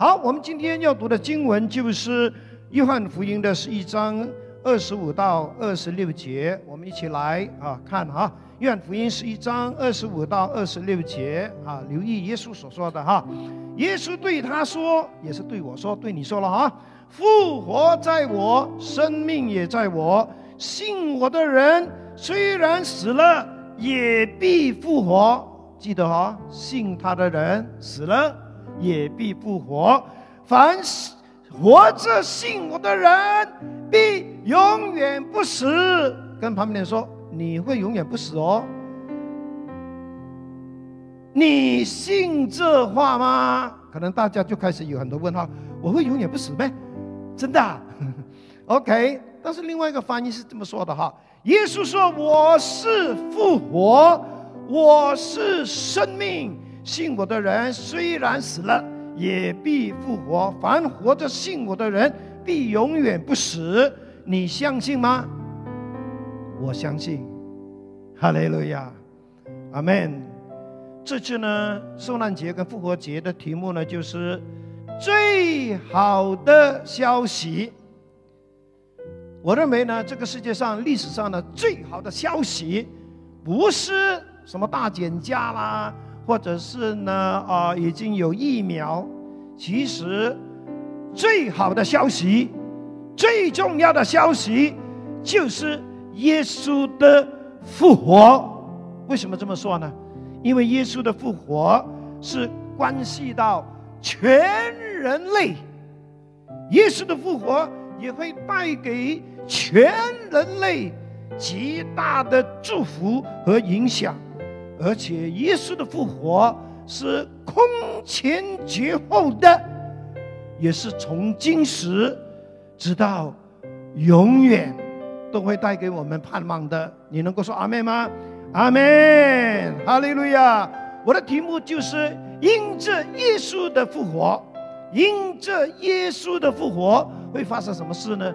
好，我们今天要读的经文就是约翰福音的十一章二十五到二十六节，我们一起来啊看哈。约翰福音十一章二十五到二十六节啊，留意耶稣所说的哈。耶稣对他说，也是对我说，对你说了哈。复活在我，生命也在我。信我的人，虽然死了，也必复活。记得哈，信他的人死了也必不活。凡是活着信我的人，必永远不死。跟旁边人说，你会永远不死哦。你信这话吗？可能大家就开始有很多问号。我会永远不死呗？真的？OK。但是另外一个翻译是这么说的哈，耶稣说：“我是复活，我是生命。信我的人虽然死了，也必复活；凡活着信我的人，必永远不死。你相信吗？我相信。哈利路亚，阿门。这次呢，受难节跟复活节的题目呢，就是最好的消息。”我认为呢，这个世界上历史上的最好的消息，不是什么大减价啦，或者是呢啊已经有疫苗。其实，最好的消息，最重要的消息，就是耶稣的复活。为什么这么说呢？因为耶稣的复活是关系到全人类，耶稣的复活。也会带给全人类极大的祝福和影响，而且耶稣的复活是空前绝后的，也是从今时直到永远都会带给我们盼望的。你能够说阿门吗？阿门，哈利路亚！我的题目就是因着耶稣的复活，因着耶稣的复活。会发生什么事呢？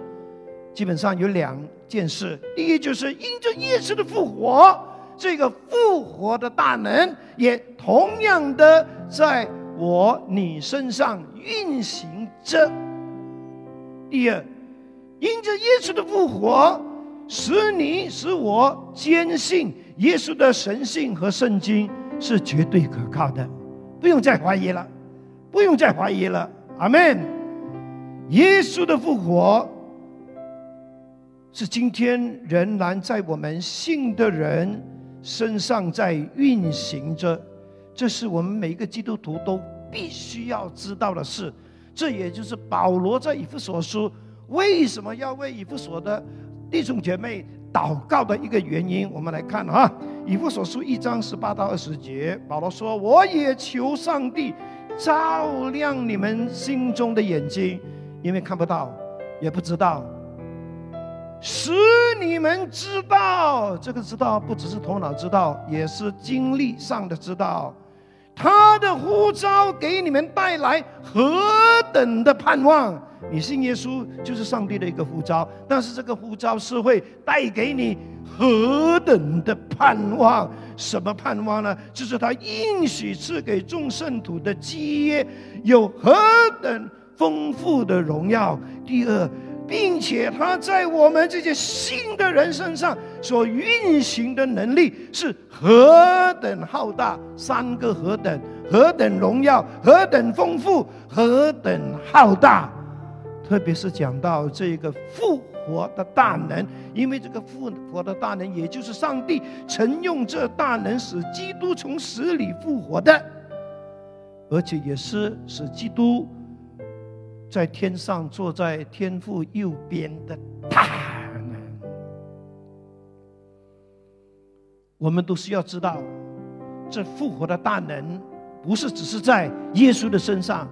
基本上有两件事。第一，就是因着耶稣的复活，这个复活的大能也同样的在我你身上运行着。第二，因着耶稣的复活，使你使我坚信耶稣的神性和圣经是绝对可靠的，不用再怀疑了，不用再怀疑了。阿门。耶稣的复活是今天仍然在我们信的人身上在运行着，这是我们每一个基督徒都必须要知道的事。这也就是保罗在以弗所书为什么要为以弗所的弟兄姐妹祷告的一个原因。我们来看哈，以弗所书一章十八到二十节，保罗说：“我也求上帝照亮你们心中的眼睛。”因为看不到，也不知道，使你们知道，这个知道不只是头脑知道，也是经历上的知道。他的呼召给你们带来何等的盼望！你信耶稣就是上帝的一个呼召，但是这个呼召是会带给你何等的盼望？什么盼望呢？就是他应许赐给众圣徒的基业有何等？丰富的荣耀。第二，并且他在我们这些新的人身上所运行的能力是何等浩大，三个何等，何等荣耀，何等丰富，何等浩大。特别是讲到这个复活的大能，因为这个复活的大能，也就是上帝曾用这大能使基督从死里复活的，而且也是使基督。在天上坐在天父右边的大能，我们都是要知道，这复活的大能不是只是在耶稣的身上，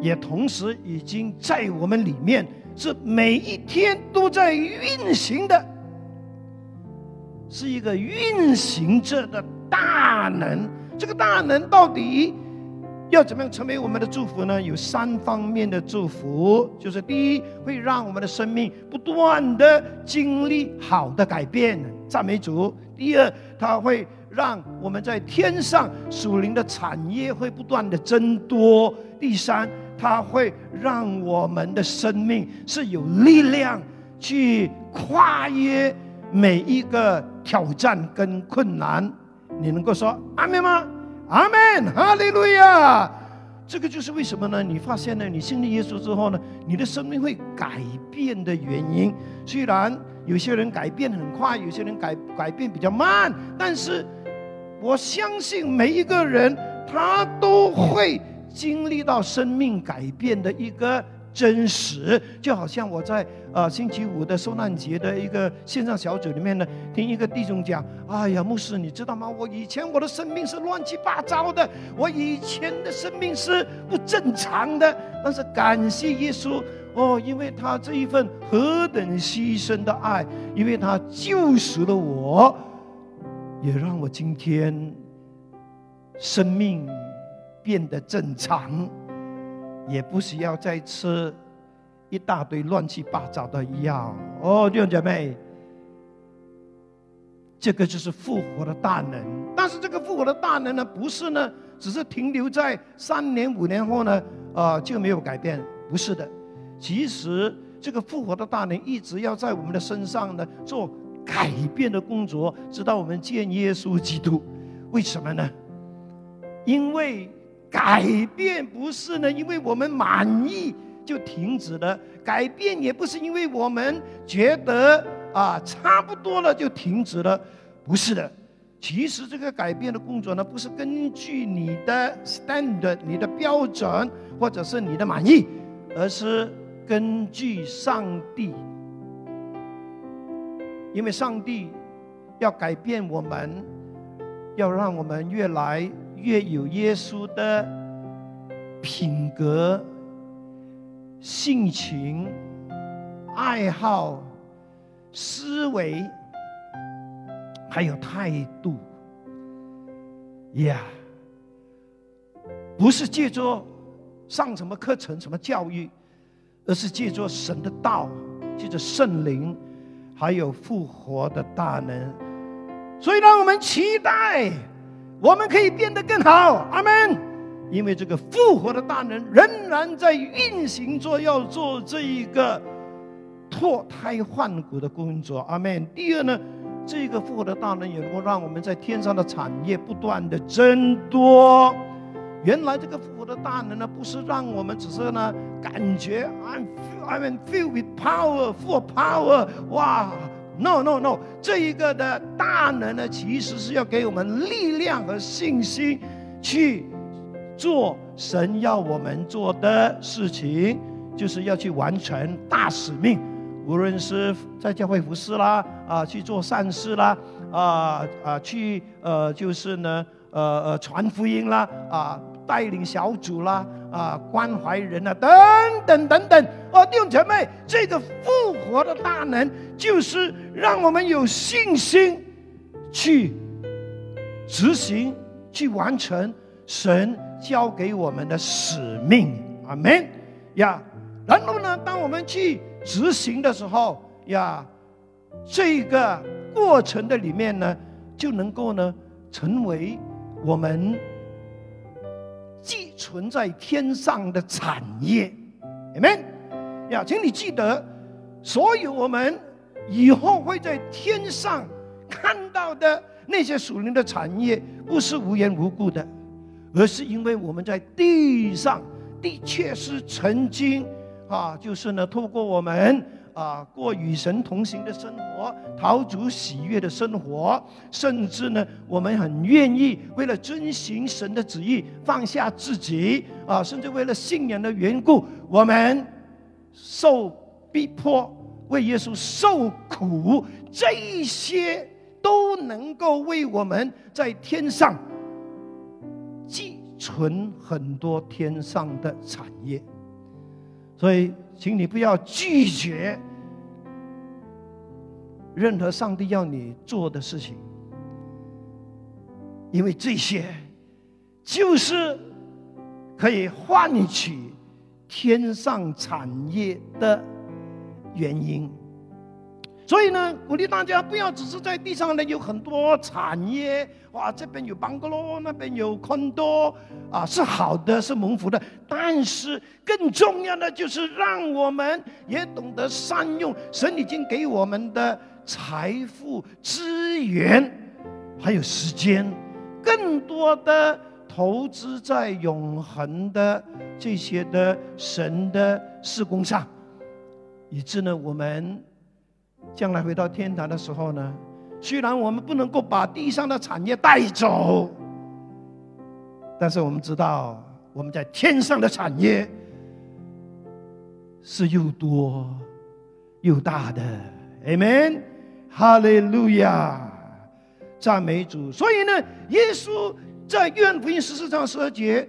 也同时已经在我们里面，是每一天都在运行的，是一个运行着的大能。这个大能到底？要怎么样成为我们的祝福呢？有三方面的祝福，就是第一，会让我们的生命不断的经历好的改变，赞美主；第二，它会让我们在天上属灵的产业会不断的增多；第三，它会让我们的生命是有力量去跨越每一个挑战跟困难。你能够说阿门吗？阿门，哈利路亚。这个就是为什么呢？你发现呢？你信了耶稣之后呢，你的生命会改变的原因。虽然有些人改变很快，有些人改改变比较慢，但是我相信每一个人他都会经历到生命改变的一个。真实，就好像我在呃星期五的受难节的一个线上小组里面呢，听一个弟兄讲：“哎呀，牧师，你知道吗？我以前我的生命是乱七八糟的，我以前的生命是不正常的。但是感谢耶稣哦，因为他这一份何等牺牲的爱，因为他救赎了我，也让我今天生命变得正常。”也不需要再吃一大堆乱七八糟的药哦，弟兄姐妹，这个就是复活的大能。但是这个复活的大能呢，不是呢，只是停留在三年五年后呢，呃就没有改变，不是的。其实这个复活的大能一直要在我们的身上呢做改变的工作，直到我们见耶稣基督。为什么呢？因为。改变不是呢，因为我们满意就停止了；改变也不是因为我们觉得啊差不多了就停止了，不是的。其实这个改变的工作呢，不是根据你的 standard、你的标准或者是你的满意，而是根据上帝，因为上帝要改变我们，要让我们越来。越有耶稣的品格、性情、爱好、思维，还有态度，呀，不是借着上什么课程、什么教育，而是借着神的道，借着圣灵，还有复活的大能，所以让我们期待。我们可以变得更好，阿门。因为这个复活的大能仍然在运行着，要做这一个脱胎换骨的工作，阿门。第二呢，这个复活的大能也能够让我们在天上的产业不断的增多。原来这个复活的大能呢，不是让我们只是呢感觉 I'm I'm filled with power, full power，哇。No no no，这一个的大能呢，其实是要给我们力量和信心，去做神要我们做的事情，就是要去完成大使命。无论是在教会服侍啦，啊，去做善事啦，啊啊，去呃，就是呢，呃呃，传福音啦，啊。带领小组啦，啊，关怀人啊，等等等等，哦，弟兄姐妹，这个复活的大能，就是让我们有信心去执行、去完成神交给我们的使命。阿门呀。然后呢，当我们去执行的时候呀，这个过程的里面呢，就能够呢，成为我们。寄存在天上的产业，amen。呀，请你记得，所有我们以后会在天上看到的那些属灵的产业，不是无缘无故的，而是因为我们在地上的确是曾经啊，就是呢，透过我们。啊，过与神同行的生活，陶足喜悦的生活，甚至呢，我们很愿意为了遵行神的旨意放下自己啊，甚至为了信仰的缘故，我们受逼迫，为耶稣受苦，这一些都能够为我们在天上寄存很多天上的产业，所以。请你不要拒绝任何上帝要你做的事情，因为这些就是可以换取天上产业的原因。所以呢，鼓励大家不要只是在地上呢有很多产业，哇，这边有邦格罗，那边有昆多，啊，是好的，是蒙福的。但是更重要的就是让我们也懂得善用神已经给我们的财富、资源，还有时间，更多的投资在永恒的这些的神的事工上，以致呢我们。将来回到天堂的时候呢，虽然我们不能够把地上的产业带走，但是我们知道我们在天上的产业是又多又大的。Amen，哈利路亚，赞美主。所以呢，耶稣在约翰福音十四章十二节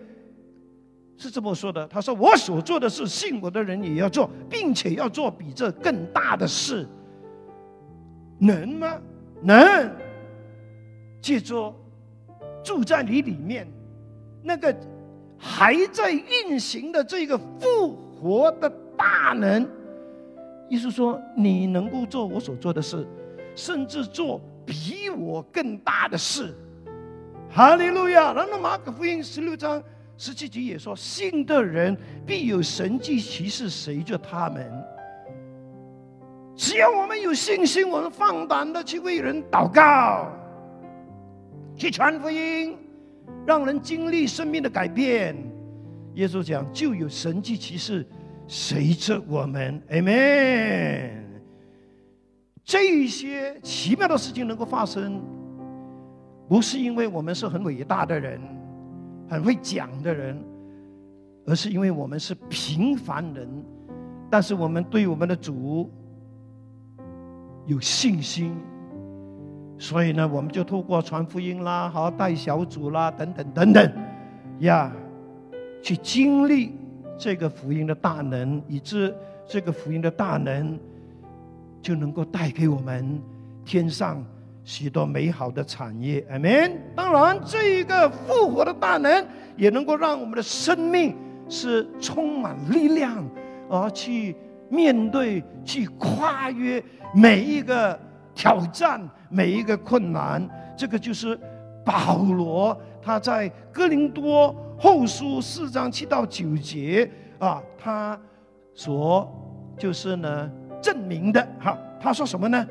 是这么说的：“他说，我所做的事，信我的人也要做，并且要做比这更大的事。”能吗？能。记住，住在你里面，那个还在运行的这个复活的大能，意思说你能够做我所做的事，甚至做比我更大的事。哈利路亚！然后马可福音十六章十七节也说：信的人必有神迹奇事随着他们。只要我们有信心，我们放胆的去为人祷告，去传福音，让人经历生命的改变。耶稣讲，就有神迹奇事随着我们，Amen。这些奇妙的事情能够发生，不是因为我们是很伟大的人，很会讲的人，而是因为我们是平凡人，但是我们对我们的主。有信心，所以呢，我们就透过传福音啦，好带小组啦，等等等等，呀，去经历这个福音的大能，以致这个福音的大能就能够带给我们天上许多美好的产业。阿门。当然，这一个复活的大能也能够让我们的生命是充满力量，而去面对、去跨越。每一个挑战，每一个困难，这个就是保罗他在哥林多后书四章七到九节啊，他所就是呢证明的哈。他说什么呢？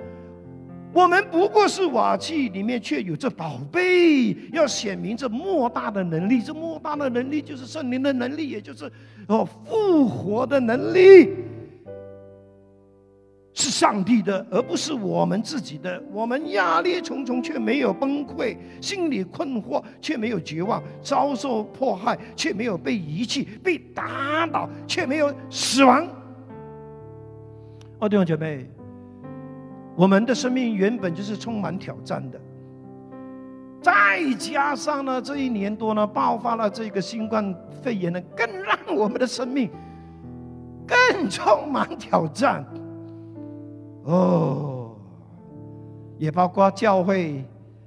我们不过是瓦器里面，却有这宝贝，要显明这莫大的能力。这莫大的能力就是圣灵的能力，也就是哦复活的能力。是上帝的，而不是我们自己的。我们压力重重，却没有崩溃；心里困惑，却没有绝望；遭受迫害，却没有被遗弃；被打倒，却没有死亡。哦，弟兄姐妹，我们的生命原本就是充满挑战的，再加上呢，这一年多呢，爆发了这个新冠肺炎呢，更让我们的生命更充满挑战。哦，也包括教会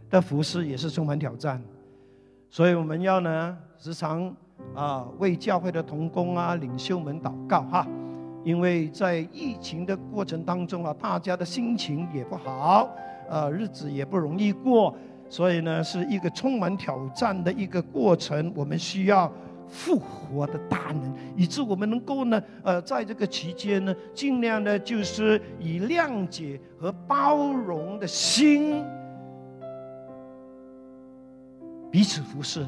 的服饰也是充满挑战，所以我们要呢时常啊为教会的同工啊领袖们祷告哈，因为在疫情的过程当中啊，大家的心情也不好，呃日子也不容易过，所以呢是一个充满挑战的一个过程，我们需要。复活的大能，以致我们能够呢，呃，在这个期间呢，尽量的，就是以谅解和包容的心，彼此服侍，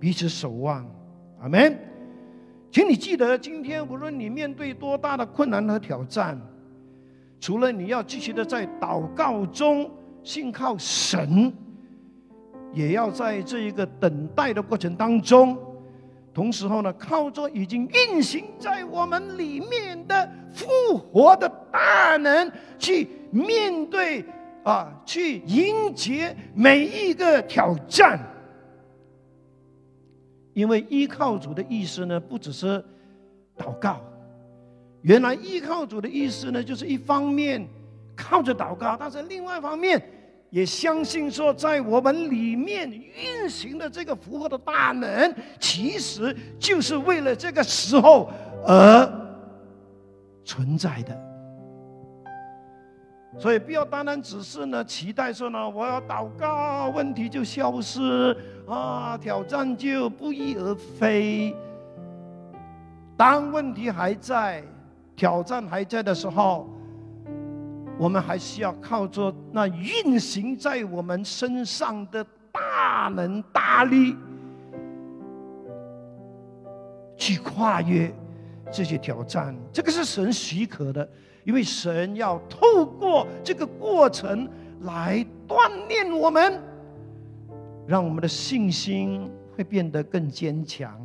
彼此守望，阿门。请你记得，今天无论你面对多大的困难和挑战，除了你要继续的在祷告中信靠神，也要在这一个等待的过程当中。同时候呢，靠着已经运行在我们里面的复活的大能，去面对啊，去迎接每一个挑战。因为依靠主的意思呢，不只是祷告。原来依靠主的意思呢，就是一方面靠着祷告，但是另外一方面。也相信说，在我们里面运行的这个复活的大能，其实就是为了这个时候而存在的。所以不要单单只是呢期待说呢，我要祷告，问题就消失啊，挑战就不翼而飞。当问题还在，挑战还在的时候，我们还需要靠着那运行在我们身上的大能大力，去跨越这些挑战。这个是神许可的。因为神要透过这个过程来锻炼我们，让我们的信心会变得更坚强。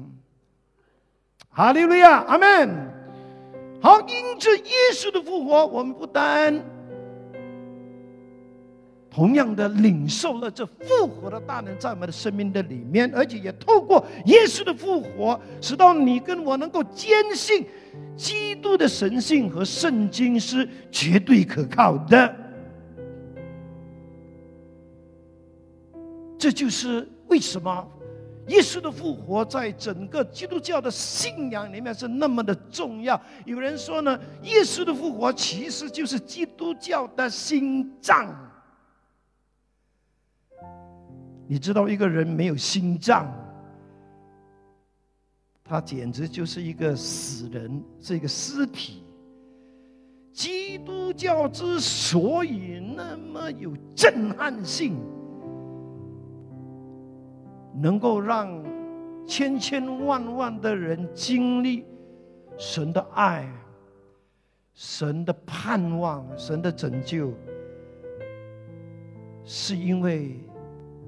哈利路亚，阿门。好，因着耶稣的复活，我们不单同样的领受了这复活的大能在我们的生命的里面，而且也透过耶稣的复活，使到你跟我能够坚信。基督的神性和圣经是绝对可靠的，这就是为什么耶稣的复活在整个基督教的信仰里面是那么的重要。有人说呢，耶稣的复活其实就是基督教的心脏。你知道，一个人没有心脏。他简直就是一个死人，是一个尸体。基督教之所以那么有震撼性，能够让千千万万的人经历神的爱、神的盼望、神的拯救，是因为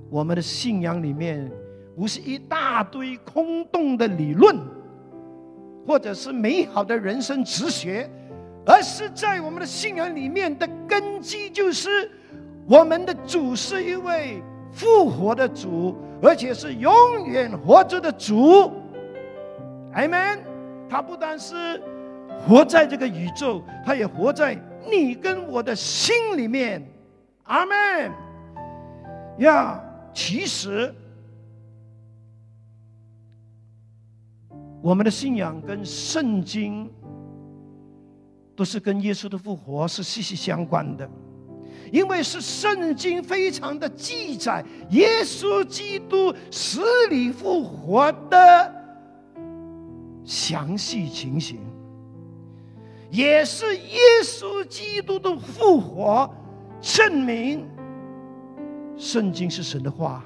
我们的信仰里面。不是一大堆空洞的理论，或者是美好的人生哲学，而是在我们的信仰里面的根基，就是我们的主是一位复活的主，而且是永远活着的主。阿门。他不单是活在这个宇宙，他也活在你跟我的心里面。阿门。呀，其实。我们的信仰跟圣经都是跟耶稣的复活是息息相关的，因为是圣经非常的记载耶稣基督死里复活的详细情形，也是耶稣基督的复活证明圣经是神的话。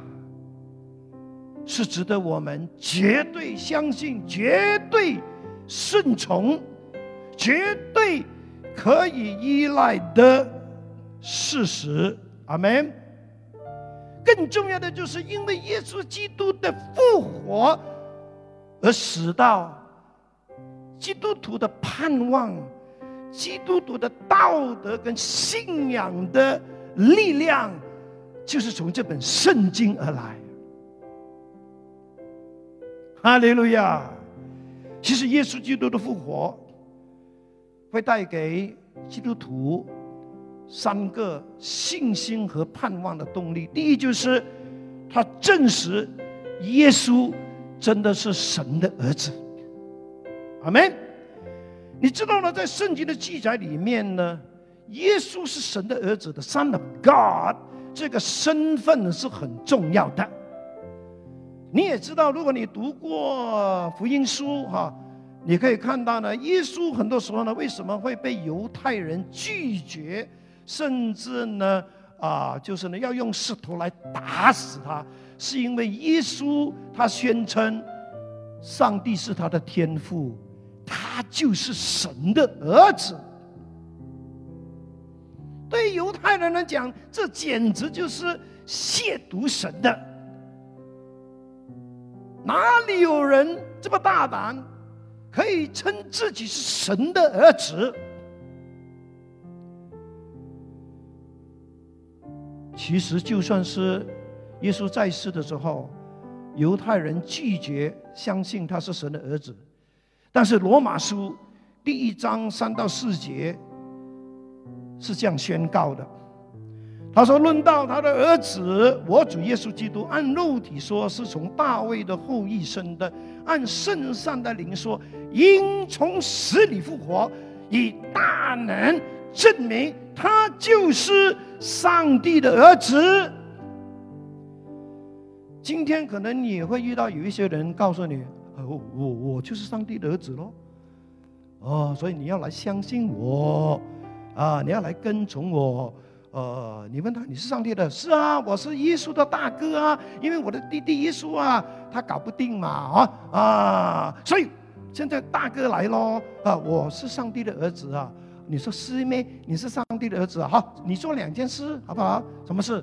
是值得我们绝对相信、绝对顺从、绝对可以依赖的事实。阿门。更重要的就是，因为耶稣基督的复活，而使到基督徒的盼望、基督徒的道德跟信仰的力量，就是从这本圣经而来。哈利路亚！其实耶稣基督的复活会带给基督徒三个信心和盼望的动力。第一，就是他证实耶稣真的是神的儿子。阿门。你知道呢，在圣经的记载里面呢，耶稣是神的儿子的 Son of God，这个身份是很重要的。你也知道，如果你读过福音书哈，你可以看到呢，耶稣很多时候呢，为什么会被犹太人拒绝，甚至呢，啊，就是呢，要用石头来打死他，是因为耶稣他宣称，上帝是他的天父，他就是神的儿子。对犹太人来讲，这简直就是亵渎神的。哪里有人这么大胆，可以称自己是神的儿子？其实，就算是耶稣在世的时候，犹太人拒绝相信他是神的儿子，但是罗马书第一章三到四节是这样宣告的。他说：“论到他的儿子，我主耶稣基督，按肉体说是从大卫的后裔生的；按圣善的灵说，因从死里复活，以大能证明他就是上帝的儿子。今天可能你也会遇到有一些人告诉你：“哦，我我就是上帝的儿子喽。”哦，所以你要来相信我啊！你要来跟从我。呃，你问他你是上帝的？是啊，我是耶稣的大哥啊，因为我的弟弟耶稣啊，他搞不定嘛啊啊！所以现在大哥来咯啊！我是上帝的儿子啊！你说师妹？你是上帝的儿子啊？好，你做两件事好不好？什么事？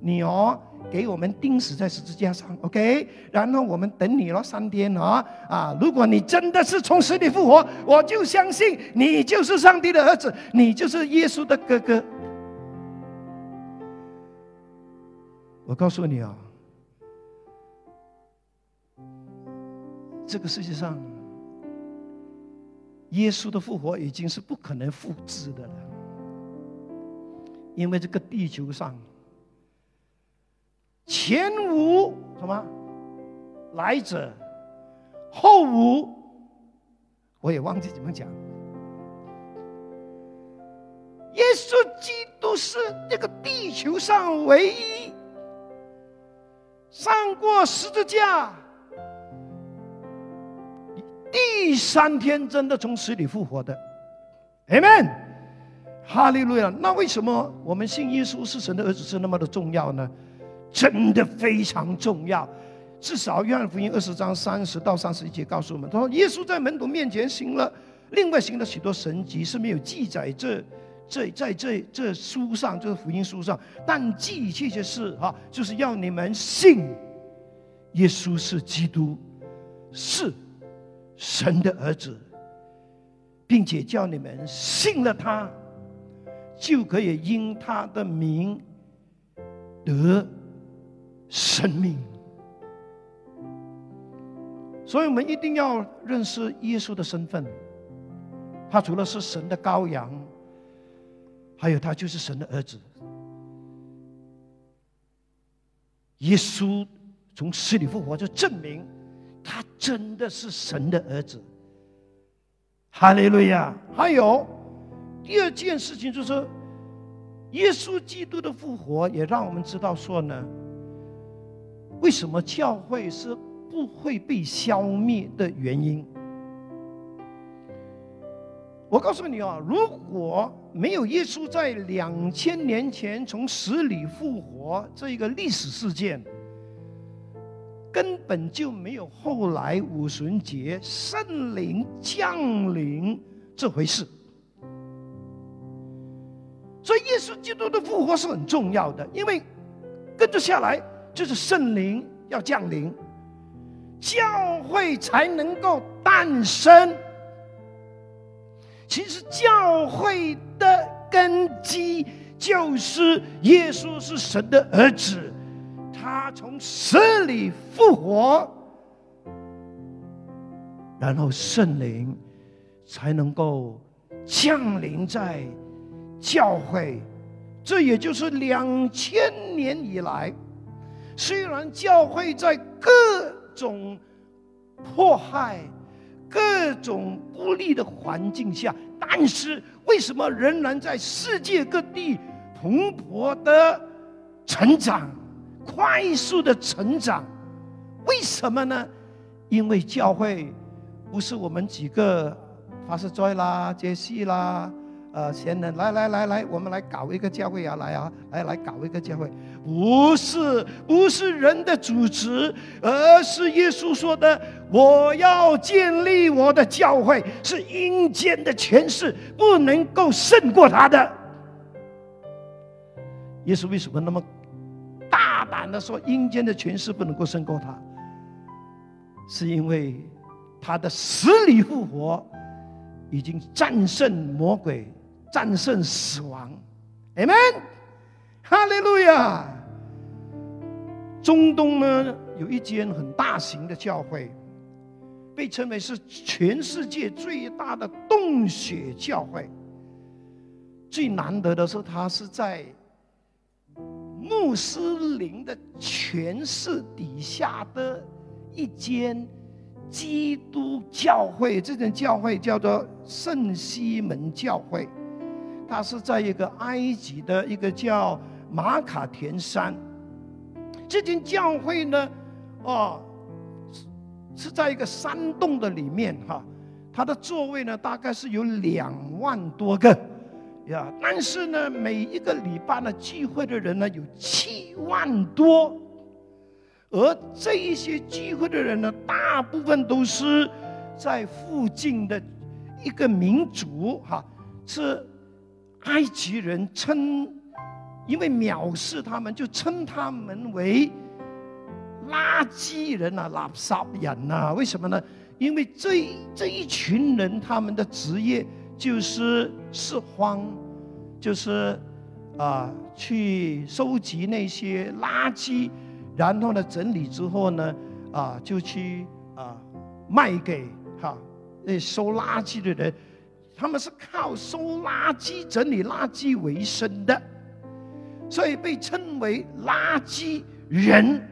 你哦。给我们钉死在十字架上，OK，然后我们等你了三天啊啊！如果你真的是从死里复活，我就相信你就是上帝的儿子，你就是耶稣的哥哥。我告诉你啊，这个世界上，耶稣的复活已经是不可能复制的了，因为这个地球上。前无什么来者，后无，我也忘记怎么讲。耶稣基督是这个地球上唯一上过十字架，第三天真的从死里复活的，Amen，哈利路亚。那为什么我们信耶稣是神的儿子是那么的重要呢？真的非常重要，至少约翰福音二十章三十到三十一节告诉我们，他说耶稣在门徒面前行了，另外行了许多神迹是没有记载这这在这这书上，就是福音书上，但记这些事哈，就是要你们信耶稣是基督，是神的儿子，并且叫你们信了他，就可以因他的名得。生命，所以我们一定要认识耶稣的身份。他除了是神的羔羊，还有他就是神的儿子。耶稣从死里复活，就证明他真的是神的儿子。哈利路亚！还有第二件事情，就是耶稣基督的复活，也让我们知道说呢。为什么教会是不会被消灭的原因？我告诉你啊，如果没有耶稣在两千年前从死里复活这一个历史事件，根本就没有后来五旬节圣灵降临这回事。所以，耶稣基督的复活是很重要的，因为跟着下来。就是圣灵要降临，教会才能够诞生。其实教会的根基就是耶稣是神的儿子，他从死里复活，然后圣灵才能够降临在教会。这也就是两千年以来。虽然教会在各种迫害、各种不利的环境下，但是为什么仍然在世界各地蓬勃的成长、快速的成长？为什么呢？因为教会不是我们几个法师 joy 啦、杰西啦。呃，贤人，来来来来，我们来搞一个教会啊！来啊，来来搞一个教会，不是不是人的组织，而是耶稣说的：“我要建立我的教会，是阴间的权势不能够胜过他的。”耶稣为什么那么大胆的说阴间的权势不能够胜过他？是因为他的死里复活已经战胜魔鬼。战胜死亡，Amen，哈利路亚。中东呢，有一间很大型的教会，被称为是全世界最大的洞穴教会。最难得的是，它是在穆斯林的权势底下的一间基督教会。这间教会叫做圣西门教会。他是在一个埃及的一个叫马卡田山。这间教会呢，哦，是在一个山洞的里面哈，它的座位呢大概是有两万多个。呀，但是呢，每一个礼拜呢聚会的人呢有七万多，而这一些聚会的人呢，大部分都是在附近的一个民族哈，是埃及人称。因为藐视他们，就称他们为垃圾人呐、垃圾人呐。为什么呢？因为这这一群人，他们的职业就是拾荒，就是啊，去收集那些垃圾，然后呢，整理之后呢，啊，就去啊卖给哈那收垃圾的人。他们是靠收垃圾、整理垃圾为生的。所以被称为垃圾人。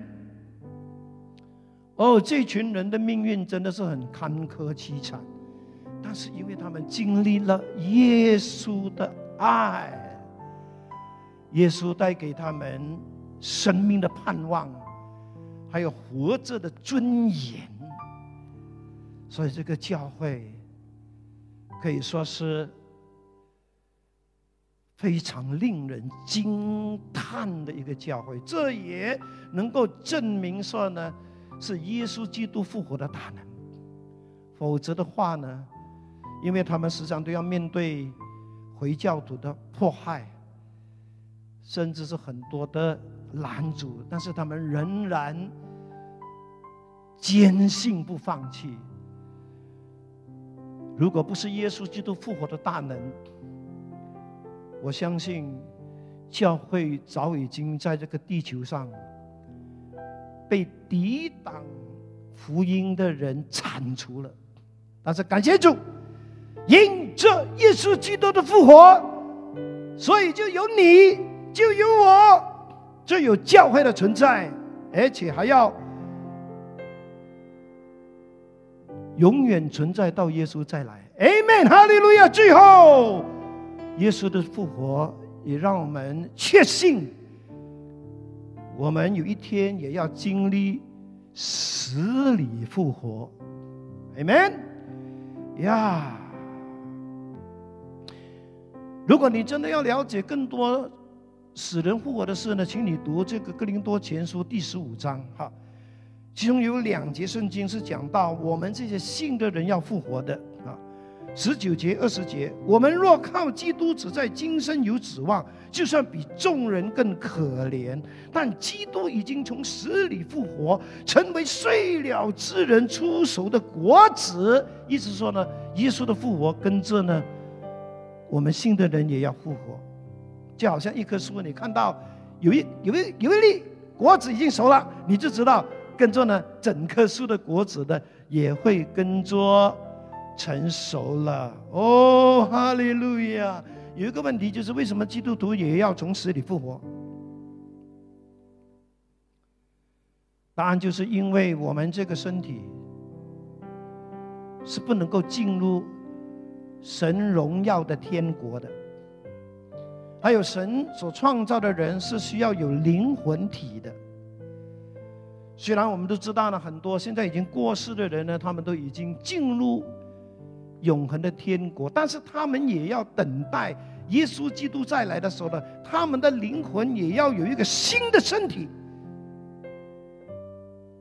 哦，这群人的命运真的是很坎坷凄惨，但是因为他们经历了耶稣的爱，耶稣带给他们生命的盼望，还有活着的尊严，所以这个教会可以说是。非常令人惊叹的一个教会，这也能够证明说呢，是耶稣基督复活的大能。否则的话呢，因为他们时常都要面对回教徒的迫害，甚至是很多的拦阻，但是他们仍然坚信不放弃。如果不是耶稣基督复活的大能，我相信，教会早已经在这个地球上被抵挡福音的人铲除了。但是感谢主，因着耶稣基督的复活，所以就有你，就有我，就有教会的存在，而且还要永远存在到耶稣再来。Amen，哈利路亚。最后。耶稣的复活也让我们确信，我们有一天也要经历死里复活。Amen，呀！如果你真的要了解更多死人复活的事呢，请你读这个《哥林多前书》第十五章，哈，其中有两节圣经是讲到我们这些信的人要复活的啊。十九节、二十节，我们若靠基督只在今生有指望，就算比众人更可怜。但基督已经从死里复活，成为睡了之人出熟的果子。意思说呢，耶稣的复活跟着呢，我们信的人也要复活。就好像一棵树，你看到有一有一有一粒果子已经熟了，你就知道跟着呢，整棵树的果子呢也会跟着。成熟了哦，哈利路亚！有一个问题就是，为什么基督徒也要从死里复活？答案就是因为我们这个身体是不能够进入神荣耀的天国的。还有神所创造的人是需要有灵魂体的。虽然我们都知道呢，很多现在已经过世的人呢，他们都已经进入。永恒的天国，但是他们也要等待耶稣基督再来的时候呢，他们的灵魂也要有一个新的身体，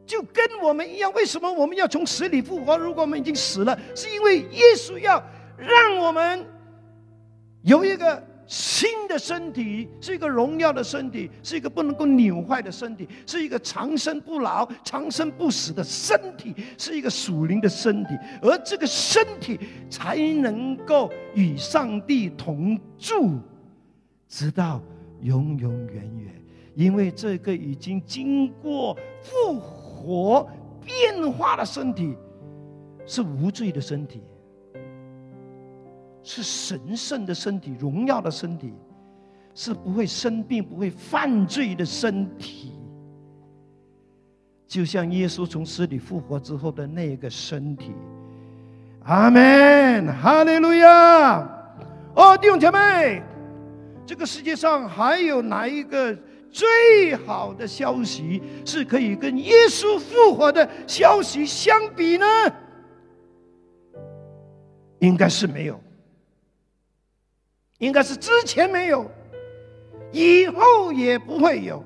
就跟我们一样。为什么我们要从死里复活？如果我们已经死了，是因为耶稣要让我们有一个。新的身体是一个荣耀的身体，是一个不能够扭坏的身体，是一个长生不老、长生不死的身体，是一个属灵的身体。而这个身体才能够与上帝同住，直到永永远远。因为这个已经经过复活变化的身体，是无罪的身体。是神圣的身体，荣耀的身体，是不会生病、不会犯罪的身体。就像耶稣从死里复活之后的那个身体。阿门，哈利路亚。哦，弟兄姐妹，这个世界上还有哪一个最好的消息是可以跟耶稣复活的消息相比呢？应该是没有，应该是之前没有，以后也不会有。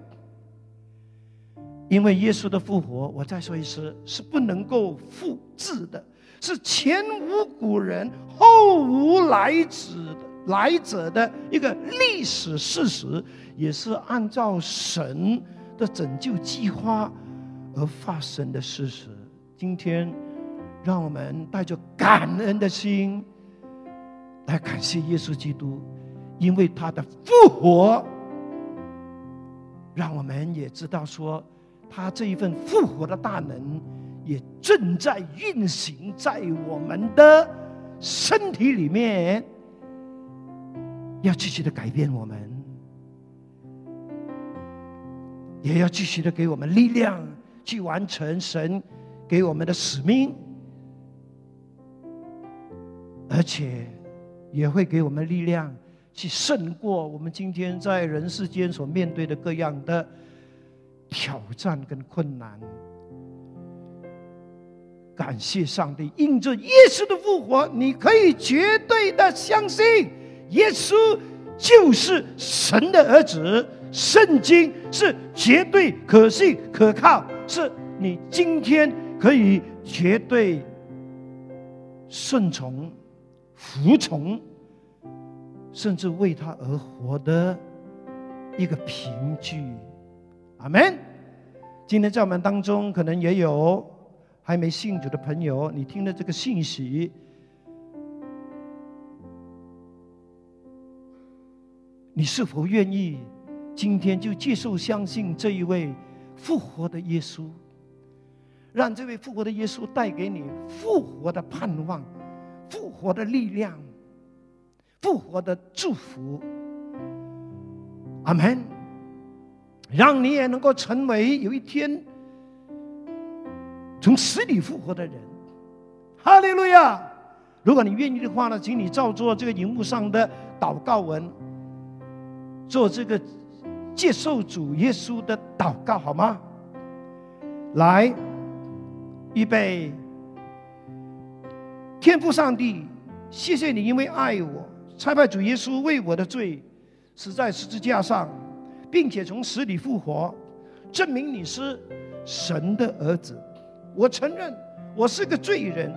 因为耶稣的复活，我再说一次，是不能够复制的，是前无古人后无来者来者的一个历史事实，也是按照神的拯救计划而发生的事实。今天，让我们带着感恩的心来感谢耶稣基督，因为他的复活，让我们也知道说。他这一份复活的大能，也正在运行在我们的身体里面，要继续的改变我们，也要继续的给我们力量，去完成神给我们的使命，而且也会给我们力量，去胜过我们今天在人世间所面对的各样的。挑战跟困难，感谢上帝，印着耶稣的复活，你可以绝对的相信，耶稣就是神的儿子，圣经是绝对可信可靠，是你今天可以绝对顺从、服从，甚至为他而活的一个凭据。阿门。今天在我们当中，可能也有还没信主的朋友，你听了这个信息，你是否愿意今天就接受、相信这一位复活的耶稣，让这位复活的耶稣带给你复活的盼望、复活的力量、复活的祝福？阿门。让你也能够成为有一天从死里复活的人，哈利路亚！如果你愿意的话呢，请你照做这个荧幕上的祷告文，做这个接受主耶稣的祷告，好吗？来，预备，天父上帝，谢谢你，因为爱我，差派主耶稣为我的罪死在十字架上。并且从死里复活，证明你是神的儿子。我承认我是个罪人，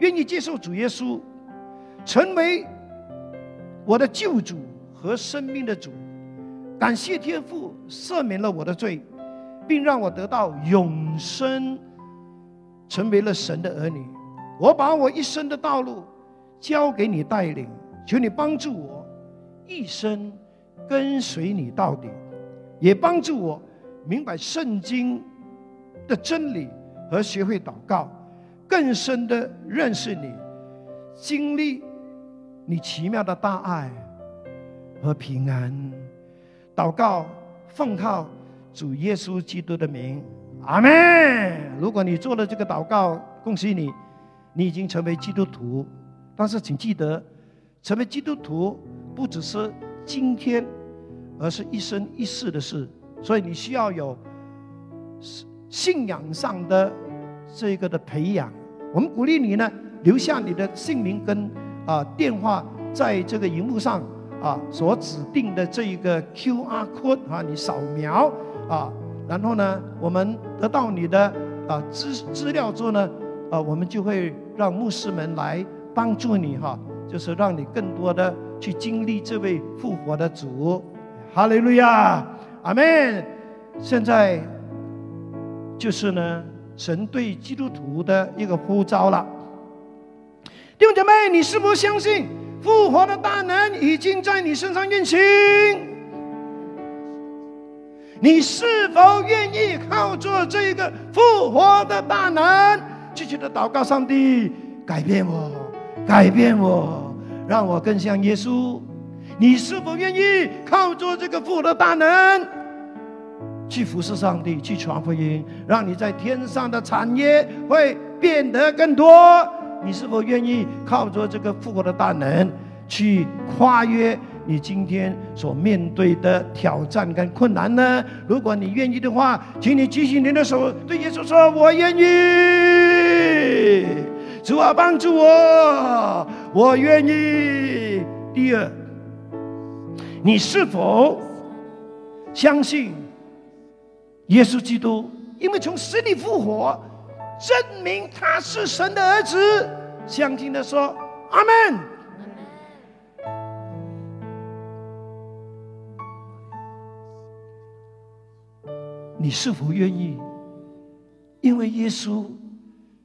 愿意接受主耶稣，成为我的救主和生命的主。感谢天父赦免了我的罪，并让我得到永生，成为了神的儿女。我把我一生的道路交给你带领，求你帮助我一生跟随你到底。也帮助我明白圣经的真理和学会祷告，更深的认识你，经历你奇妙的大爱和平安。祷告奉靠主耶稣基督的名，阿门。如果你做了这个祷告，恭喜你，你已经成为基督徒。但是请记得，成为基督徒不只是今天。而是一生一世的事，所以你需要有信仰上的这个的培养。我们鼓励你呢，留下你的姓名跟啊电话，在这个荧幕上啊所指定的这一个 Q R code 啊，你扫描啊，然后呢，我们得到你的啊资资料之后呢，啊，我们就会让牧师们来帮助你哈，就是让你更多的去经历这位复活的主。哈利路亚，阿门。现在就是呢，神对基督徒的一个呼召了。弟兄姐妹，你是否相信复活的大能已经在你身上运行？你是否愿意靠着这个复活的大能，继续的祷告上帝改变我，改变我，让我更像耶稣？你是否愿意靠着这个复活的大能，去服侍上帝，去传福音，让你在天上的产业会变得更多？你是否愿意靠着这个复活的大能，去跨越你今天所面对的挑战跟困难呢？如果你愿意的话，请你举起你的手，对耶稣说：“我愿意，主啊，帮助我，我愿意。”第二，你是否相信耶稣基督？因为从死里复活，证明他是神的儿子。相信的说：“阿门。”你是否愿意？因为耶稣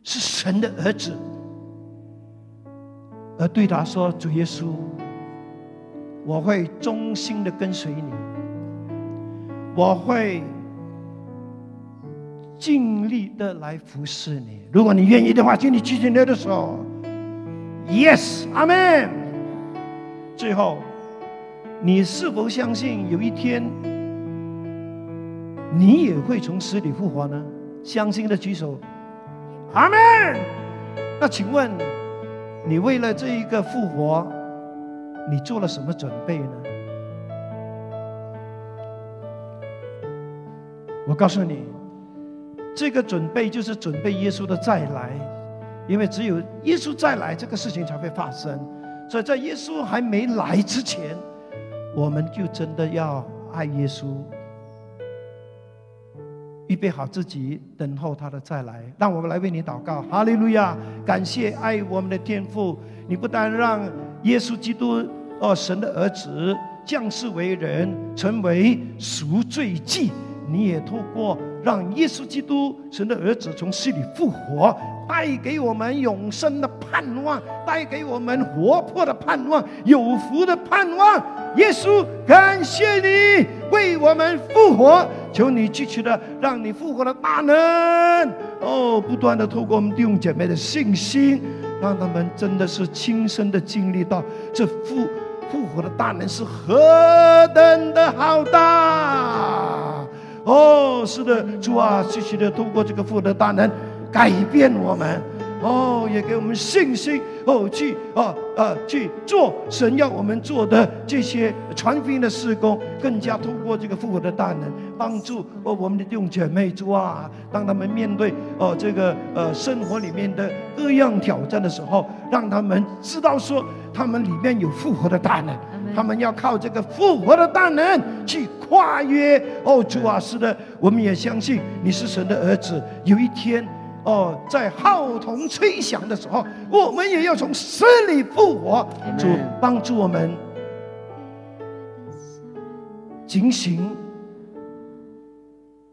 是神的儿子，而对他说：“主耶稣，我会忠心的跟随你，我会尽力的来服侍你。如果你愿意的话，请你举起你的手。Yes，阿门。最后，你是否相信有一天？你也会从死里复活呢？相信的举手，阿门。那请问，你为了这一个复活，你做了什么准备呢？我告诉你，这个准备就是准备耶稣的再来，因为只有耶稣再来，这个事情才会发生。所以在耶稣还没来之前，我们就真的要爱耶稣。预备好自己，等候他的再来。让我们来为你祷告，哈利路亚！感谢爱我们的天父，你不但让耶稣基督哦，神的儿子降世为人，成为赎罪祭，你也透过让耶稣基督神的儿子从死里复活，带给我们永生的盼望，带给我们活泼的盼望，有福的盼望。耶稣，感谢你为我们复活，求你继续的让你复活的大能哦，不断的透过我们弟兄姐妹的信心，让他们真的是亲身的经历到这复复活的大能是何等的浩大哦，是的，主啊，继续的透过这个复活的大能改变我们。哦，也给我们信心哦，去啊啊去做神要我们做的这些传福音的事工，更加通过这个复活的大能，帮助哦我们的弟兄姐妹主啊，当他们面对哦这个呃生活里面的各样挑战的时候，让他们知道说他们里面有复活的大能，他们要靠这个复活的大能去跨越哦主啊，是的，我们也相信你是神的儿子，有一天。哦，在号筒吹响的时候，我们也要从死里复活。主帮助我们，警醒、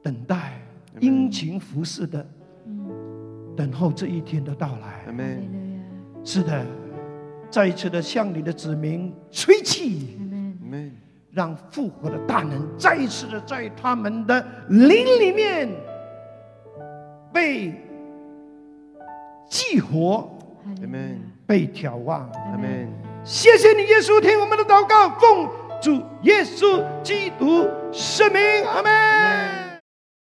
等待、殷勤服侍的，等候这一天的到来。是的，再一次的向你的子民吹气，让复活的大能再一次的在他们的灵里面被。激活，被眺望，谢谢你，耶稣，听我们的祷告，奉主耶稣基督圣名，阿门。